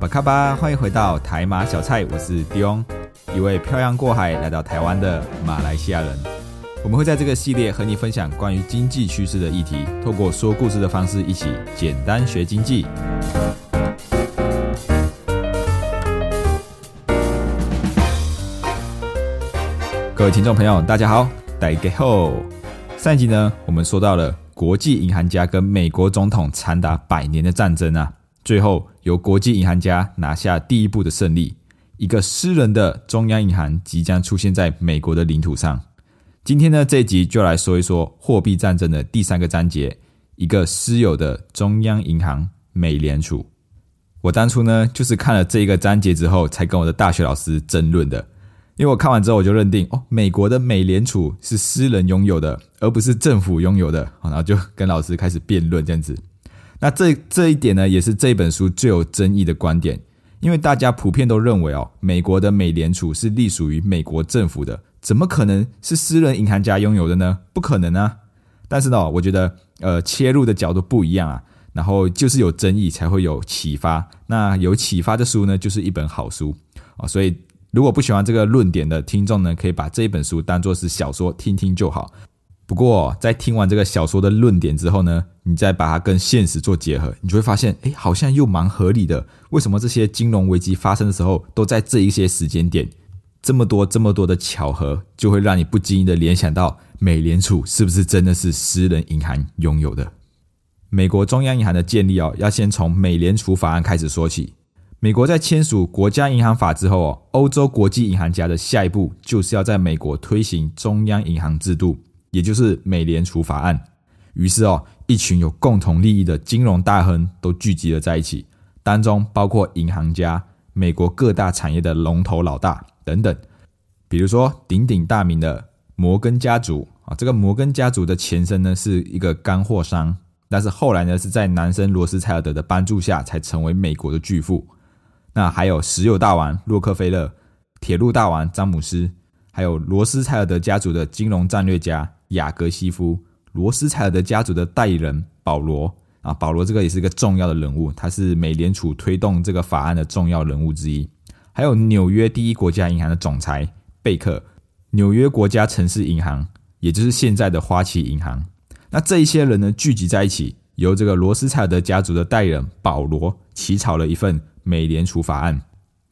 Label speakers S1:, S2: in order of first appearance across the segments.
S1: 巴卡巴，欢迎回到台马小菜，我是 Dion，一位漂洋过海来到台湾的马来西亚人。我们会在这个系列和你分享关于经济趋势的议题，透过说故事的方式，一起简单学经济。各位听众朋友，大家好，大家好。上一集呢，我们说到了国际银行家跟美国总统长达百年的战争啊。最后由国际银行家拿下第一步的胜利，一个私人的中央银行即将出现在美国的领土上。今天呢，这一集就来说一说货币战争的第三个章节，一个私有的中央银行——美联储。我当初呢，就是看了这一个章节之后，才跟我的大学老师争论的。因为我看完之后，我就认定哦，美国的美联储是私人拥有的，而不是政府拥有的。然后就跟老师开始辩论这样子。那这这一点呢，也是这本书最有争议的观点，因为大家普遍都认为哦，美国的美联储是隶属于美国政府的，怎么可能是私人银行家拥有的呢？不可能啊！但是呢，我觉得呃，切入的角度不一样啊，然后就是有争议才会有启发，那有启发的书呢，就是一本好书啊。所以如果不喜欢这个论点的听众呢，可以把这本书当做是小说听听就好。不过，在听完这个小说的论点之后呢，你再把它跟现实做结合，你就会发现，哎，好像又蛮合理的。为什么这些金融危机发生的时候都在这一些时间点？这么多、这么多的巧合，就会让你不经意的联想到，美联储是不是真的是私人银行拥有的？美国中央银行的建立哦，要先从美联储法案开始说起。美国在签署国家银行法之后哦，欧洲国际银行家的下一步就是要在美国推行中央银行制度。也就是美联储法案，于是哦，一群有共同利益的金融大亨都聚集了在一起，当中包括银行家、美国各大产业的龙头老大等等，比如说鼎鼎大名的摩根家族啊，这个摩根家族的前身呢是一个干货商，但是后来呢是在男生罗斯柴尔德的帮助下才成为美国的巨富。那还有石油大王洛克菲勒、铁路大王詹姆斯，还有罗斯柴尔德家族的金融战略家。雅各西夫、罗斯柴尔德家族的代理人保罗啊，保罗这个也是一个重要的人物，他是美联储推动这个法案的重要人物之一。还有纽约第一国家银行的总裁贝克，纽约国家城市银行，也就是现在的花旗银行。那这一些人呢，聚集在一起，由这个罗斯柴尔德家族的代理人保罗起草了一份美联储法案。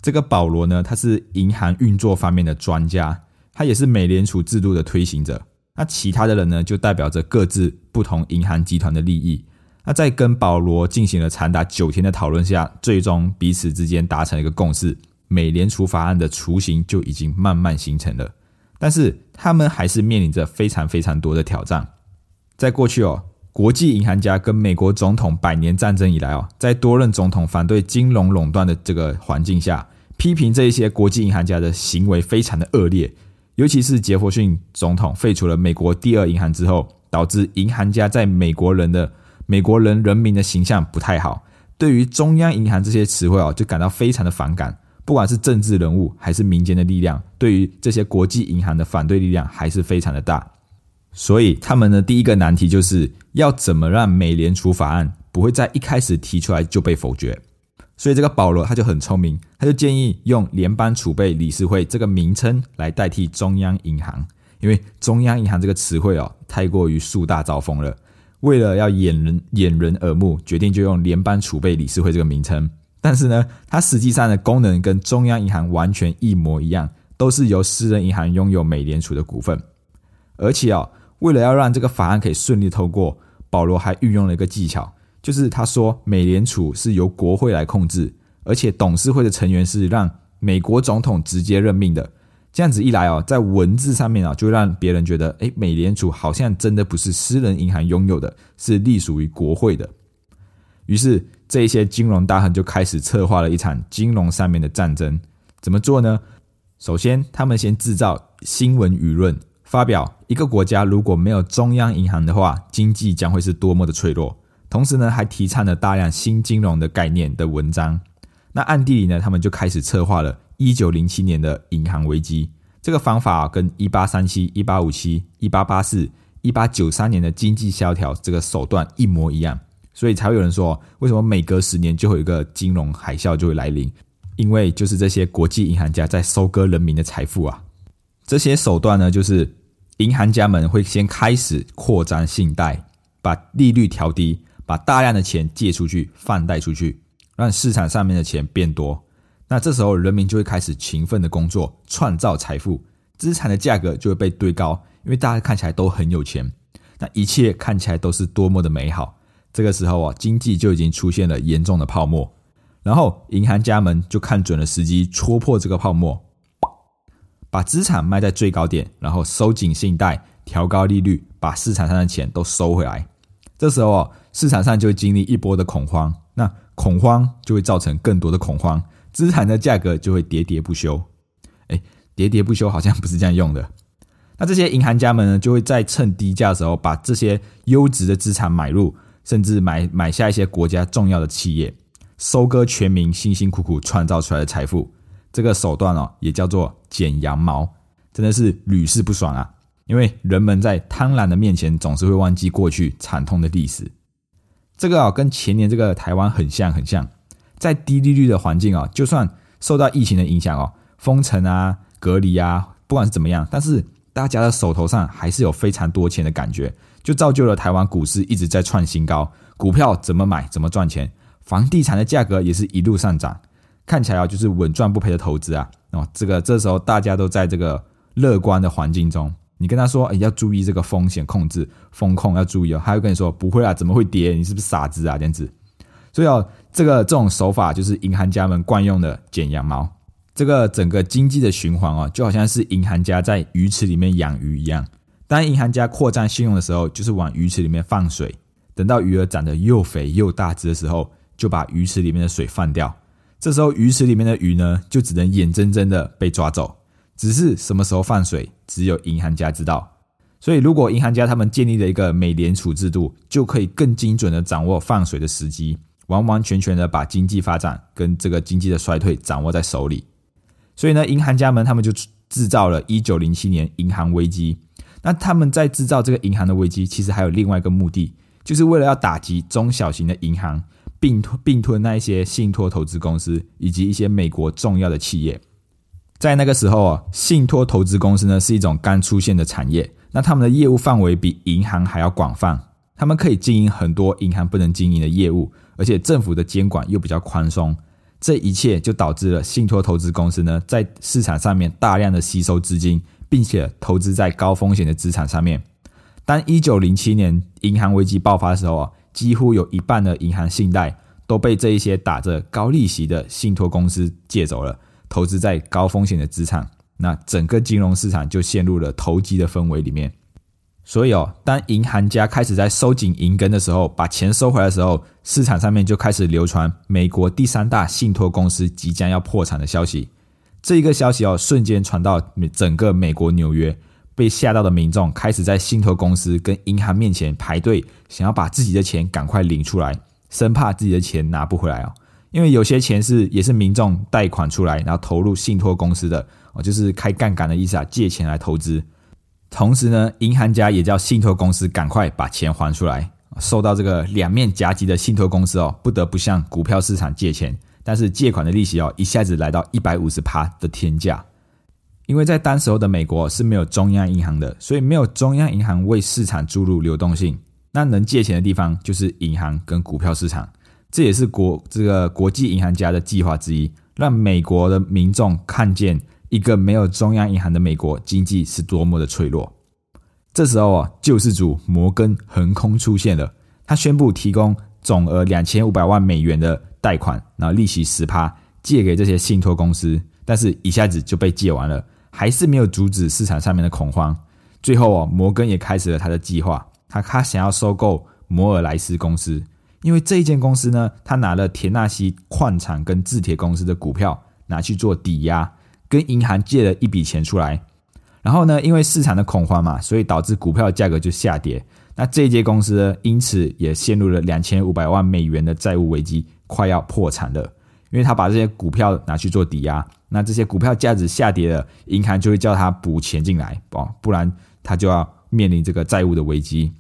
S1: 这个保罗呢，他是银行运作方面的专家，他也是美联储制度的推行者。那其他的人呢，就代表着各自不同银行集团的利益。那在跟保罗进行了长达九天的讨论下，最终彼此之间达成了一个共识，美联储法案的雏形就已经慢慢形成了。但是他们还是面临着非常非常多的挑战。在过去哦，国际银行家跟美国总统百年战争以来哦，在多任总统反对金融垄断的这个环境下，批评这一些国际银行家的行为非常的恶劣。尤其是杰弗逊总统废除了美国第二银行之后，导致银行家在美国人的美国人人民的形象不太好，对于中央银行这些词汇哦，就感到非常的反感。不管是政治人物还是民间的力量，对于这些国际银行的反对力量还是非常的大。所以他们的第一个难题就是要怎么让美联储法案不会在一开始提出来就被否决。所以这个保罗他就很聪明，他就建议用联邦储备理事会这个名称来代替中央银行，因为中央银行这个词汇哦太过于树大招风了。为了要掩人掩人耳目，决定就用联邦储备理事会这个名称。但是呢，它实际上的功能跟中央银行完全一模一样，都是由私人银行拥有美联储的股份。而且哦，为了要让这个法案可以顺利通过，保罗还运用了一个技巧。就是他说，美联储是由国会来控制，而且董事会的成员是让美国总统直接任命的。这样子一来哦，在文字上面啊，就让别人觉得，哎，美联储好像真的不是私人银行拥有的，是隶属于国会的。于是这一些金融大亨就开始策划了一场金融上面的战争。怎么做呢？首先，他们先制造新闻舆论，发表一个国家如果没有中央银行的话，经济将会是多么的脆弱。同时呢，还提倡了大量新金融的概念的文章。那暗地里呢，他们就开始策划了1907年的银行危机。这个方法跟1837、1857、1884、1893年的经济萧条这个手段一模一样，所以才会有人说，为什么每隔十年就会有一个金融海啸就会来临？因为就是这些国际银行家在收割人民的财富啊。这些手段呢，就是银行家们会先开始扩张信贷，把利率调低，把大量的钱借出去、放贷出去，让市场上面的钱变多。那这时候人民就会开始勤奋的工作，创造财富，资产的价格就会被堆高，因为大家看起来都很有钱，那一切看起来都是多么的美好。这个时候啊，经济就已经出现了严重的泡沫，然后银行家们就看准了时机，戳破这个泡沫，把资产卖在最高点，然后收紧信贷，调高利率，把市场上的钱都收回来。这时候哦，市场上就会经历一波的恐慌，那恐慌就会造成更多的恐慌。资产的价格就会喋喋不休，哎，喋喋不休好像不是这样用的。那这些银行家们呢，就会在趁低价的时候把这些优质的资产买入，甚至买买下一些国家重要的企业，收割全民辛辛苦苦创造出来的财富。这个手段哦，也叫做剪羊毛，真的是屡试不爽啊！因为人们在贪婪的面前，总是会忘记过去惨痛的历史。这个啊，跟前年这个台湾很像，很像。在低利率的环境啊，就算受到疫情的影响哦，封城啊、隔离啊，不管是怎么样，但是大家的手头上还是有非常多钱的感觉，就造就了台湾股市一直在创新高，股票怎么买怎么赚钱，房地产的价格也是一路上涨，看起来啊就是稳赚不赔的投资啊。哦，这个这时候大家都在这个乐观的环境中，你跟他说，哎，要注意这个风险控制、风控要注意哦，他会跟你说不会啊，怎么会跌？你是不是傻子啊？这样子，所以哦。这个这种手法就是银行家们惯用的剪羊毛。这个整个经济的循环哦，就好像是银行家在鱼池里面养鱼一样。当银行家扩张信用的时候，就是往鱼池里面放水。等到鱼儿长得又肥又大只的时候，就把鱼池里面的水放掉。这时候鱼池里面的鱼呢，就只能眼睁睁的被抓走。只是什么时候放水，只有银行家知道。所以，如果银行家他们建立了一个美联储制度，就可以更精准的掌握放水的时机。完完全全的把经济发展跟这个经济的衰退掌握在手里，所以呢，银行家们他们就制造了一九零七年银行危机。那他们在制造这个银行的危机，其实还有另外一个目的，就是为了要打击中小型的银行，并吞并吞那一些信托投资公司以及一些美国重要的企业。在那个时候啊，信托投资公司呢是一种刚出现的产业，那他们的业务范围比银行还要广泛，他们可以经营很多银行不能经营的业务。而且政府的监管又比较宽松，这一切就导致了信托投资公司呢在市场上面大量的吸收资金，并且投资在高风险的资产上面。当一九零七年银行危机爆发的时候啊，几乎有一半的银行信贷都被这一些打着高利息的信托公司借走了，投资在高风险的资产，那整个金融市场就陷入了投机的氛围里面。所以哦，当银行家开始在收紧银根的时候，把钱收回来的时候，市场上面就开始流传美国第三大信托公司即将要破产的消息。这一个消息哦，瞬间传到整个美国纽约，被吓到的民众开始在信托公司跟银行面前排队，想要把自己的钱赶快领出来，生怕自己的钱拿不回来哦。因为有些钱是也是民众贷款出来，然后投入信托公司的哦，就是开杠杆的意思啊，借钱来投资。同时呢，银行家也叫信托公司赶快把钱还出来。受到这个两面夹击的信托公司哦，不得不向股票市场借钱，但是借款的利息哦，一下子来到一百五十趴的天价。因为在当时候的美国是没有中央银行的，所以没有中央银行为市场注入流动性，那能借钱的地方就是银行跟股票市场。这也是国这个国际银行家的计划之一，让美国的民众看见。一个没有中央银行的美国经济是多么的脆弱。这时候啊，救世主摩根横空出现了，他宣布提供总额两千五百万美元的贷款，然后利息十趴，借给这些信托公司。但是一下子就被借完了，还是没有阻止市场上面的恐慌。最后啊，摩根也开始了他的计划，他他想要收购摩尔莱斯公司，因为这一间公司呢，他拿了田纳西矿产跟制铁公司的股票拿去做抵押，跟银行借了一笔钱出来。然后呢，因为市场的恐慌嘛，所以导致股票价格就下跌。那这一间公司呢，因此也陷入了两千五百万美元的债务危机，快要破产了。因为他把这些股票拿去做抵押，那这些股票价值下跌了，银行就会叫他补钱进来，哦，不然他就要面临这个债务的危机。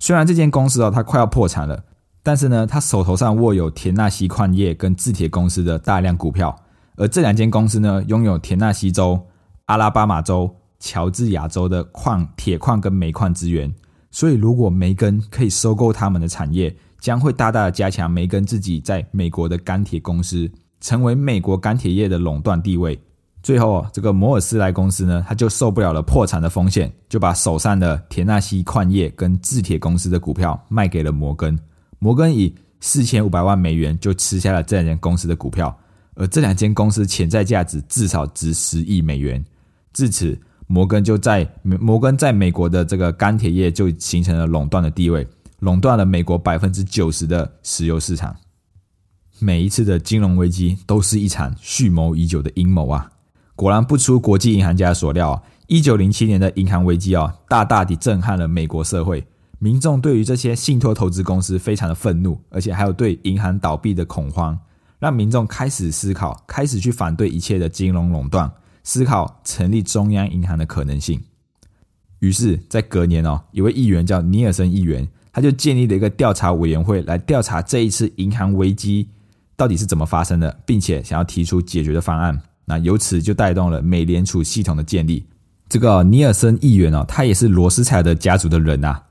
S1: 虽然这间公司哦，它快要破产了，但是呢，他手头上握有田纳西矿业跟制铁公司的大量股票，而这两间公司呢，拥有田纳西州、阿拉巴马州、乔治亚州的矿、铁矿跟煤矿资源，所以如果梅根可以收购他们的产业。将会大大的加强梅根自己在美国的钢铁公司，成为美国钢铁业的垄断地位。最后，这个摩尔斯莱公司呢，他就受不了了破产的风险，就把手上的田纳西矿业跟制铁公司的股票卖给了摩根。摩根以四千五百万美元就吃下了这两间公司的股票，而这两间公司潜在价值至少值十亿美元。至此，摩根就在摩根在美国的这个钢铁业就形成了垄断的地位。垄断了美国百分之九十的石油市场。每一次的金融危机都是一场蓄谋已久的阴谋啊！果然不出国际银行家所料，一九零七年的银行危机啊，大大地震撼了美国社会。民众对于这些信托投资公司非常的愤怒，而且还有对银行倒闭的恐慌，让民众开始思考，开始去反对一切的金融垄断，思考成立中央银行的可能性。于是，在隔年哦，一位议员叫尼尔森议员。他就建立了一个调查委员会来调查这一次银行危机到底是怎么发生的，并且想要提出解决的方案。那由此就带动了美联储系统的建立。这个尼尔森议员哦，他也是罗斯柴尔德家族的人呐。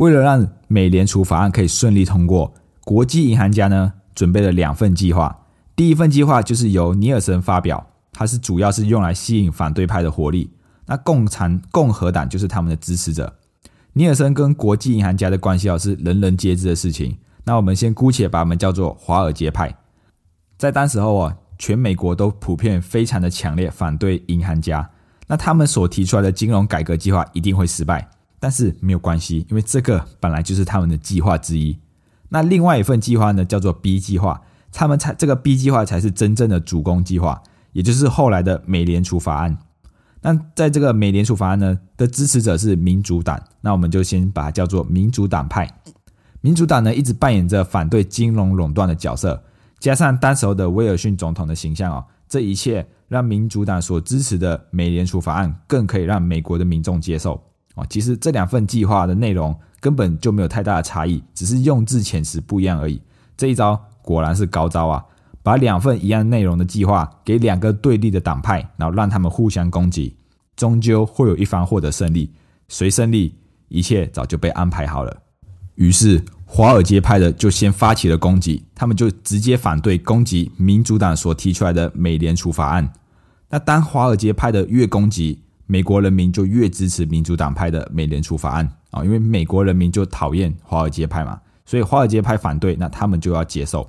S1: 为了让美联储法案可以顺利通过，国际银行家呢准备了两份计划。第一份计划就是由尼尔森发表，它是主要是用来吸引反对派的活力。那共产共和党就是他们的支持者。尼尔森跟国际银行家的关系哦，是人人皆知的事情。那我们先姑且把他们叫做华尔街派。在当时候啊，全美国都普遍非常的强烈反对银行家。那他们所提出来的金融改革计划一定会失败，但是没有关系，因为这个本来就是他们的计划之一。那另外一份计划呢，叫做 B 计划，他们才这个 B 计划才是真正的主攻计划，也就是后来的美联储法案。那在这个美联储法案呢的支持者是民主党，那我们就先把它叫做民主党派。民主党呢一直扮演着反对金融垄断的角色，加上当时候的威尔逊总统的形象哦，这一切让民主党所支持的美联储法案更可以让美国的民众接受哦。其实这两份计划的内容根本就没有太大的差异，只是用字遣词不一样而已。这一招果然是高招啊！把两份一样内容的计划给两个对立的党派，然后让他们互相攻击，终究会有一方获得胜利。谁胜利，一切早就被安排好了。于是华尔街派的就先发起了攻击，他们就直接反对攻击民主党所提出来的美联储法案。那当华尔街派的越攻击，美国人民就越支持民主党派的美联储法案啊，因为美国人民就讨厌华尔街派嘛，所以华尔街派反对，那他们就要接受。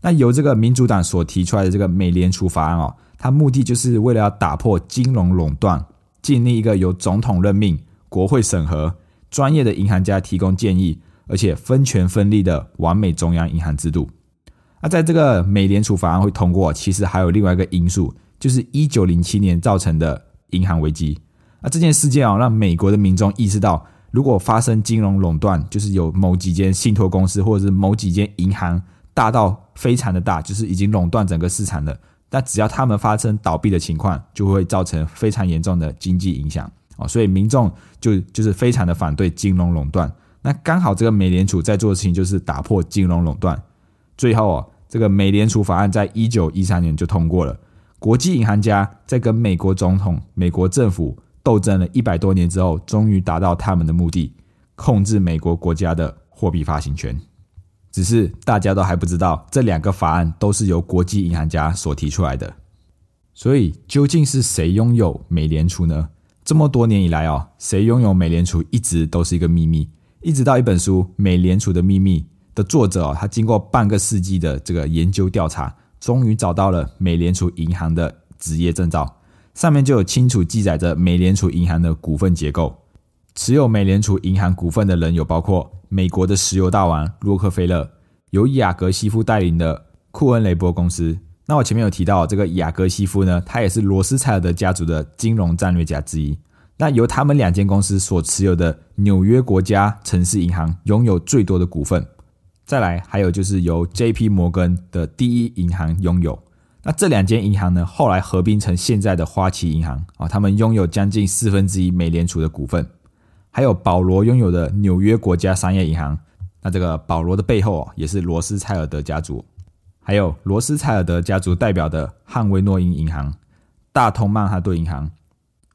S1: 那由这个民主党所提出来的这个美联储法案哦，它目的就是为了要打破金融垄断，建立一个由总统任命、国会审核、专业的银行家提供建议，而且分权分立的完美中央银行制度。那在这个美联储法案会通过，其实还有另外一个因素，就是一九零七年造成的银行危机。那这件事件啊，让美国的民众意识到，如果发生金融垄断，就是有某几间信托公司或者是某几间银行。大到非常的大，就是已经垄断整个市场了。但只要他们发生倒闭的情况，就会造成非常严重的经济影响哦。所以民众就就是非常的反对金融垄断。那刚好这个美联储在做的事情就是打破金融垄断。最后哦，这个美联储法案在一九一三年就通过了。国际银行家在跟美国总统、美国政府斗争了一百多年之后，终于达到他们的目的，控制美国国家的货币发行权。只是大家都还不知道，这两个法案都是由国际银行家所提出来的。所以，究竟是谁拥有美联储呢？这么多年以来哦，谁拥有美联储一直都是一个秘密。一直到一本书《美联储的秘密》的作者哦，他经过半个世纪的这个研究调查，终于找到了美联储银行的职业证照，上面就有清楚记载着美联储银行的股份结构。持有美联储银行股份的人有包括。美国的石油大王洛克菲勒、由雅各西夫带领的库恩雷波公司。那我前面有提到这个雅各西夫呢，他也是罗斯柴尔德家族的金融战略家之一。那由他们两间公司所持有的纽约国家城市银行拥有最多的股份。再来，还有就是由 J.P. 摩根的第一银行拥有。那这两间银行呢，后来合并成现在的花旗银行啊，他们拥有将近四分之一美联储的股份。还有保罗拥有的纽约国家商业银行，那这个保罗的背后也是罗斯柴尔德家族。还有罗斯柴尔德家族代表的汉威诺因银行、大通曼哈顿银行、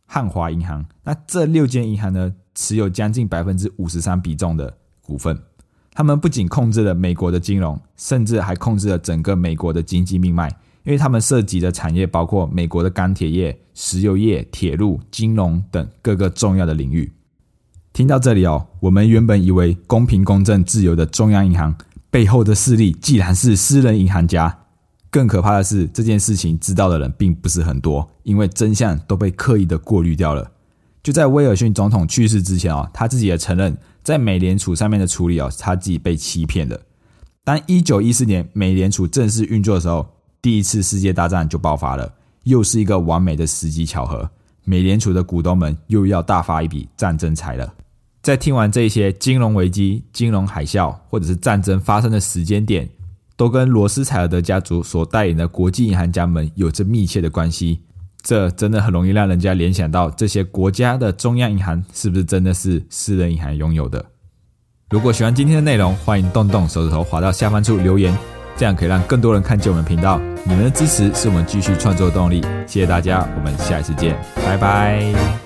S1: 汉华银行。那这六间银行呢，持有将近百分之五十三比重的股份。他们不仅控制了美国的金融，甚至还控制了整个美国的经济命脉，因为他们涉及的产业包括美国的钢铁业、石油业、铁路、金融等各个重要的领域。听到这里哦，我们原本以为公平、公正、自由的中央银行背后的势力，既然是私人银行家，更可怕的是这件事情知道的人并不是很多，因为真相都被刻意的过滤掉了。就在威尔逊总统去世之前哦，他自己也承认。在美联储上面的处理哦，他自己被欺骗了。当一九一四年美联储正式运作的时候，第一次世界大战就爆发了，又是一个完美的时机巧合。美联储的股东们又要大发一笔战争财了。在听完这些金融危机、金融海啸或者是战争发生的时间点，都跟罗斯柴尔德家族所带领的国际银行家们有着密切的关系。这真的很容易让人家联想到，这些国家的中央银行是不是真的是私人银行拥有的？如果喜欢今天的内容，欢迎动动手指头滑到下方处留言，这样可以让更多人看见我们频道。你们的支持是我们继续创作的动力，谢谢大家，我们下一次见，拜拜。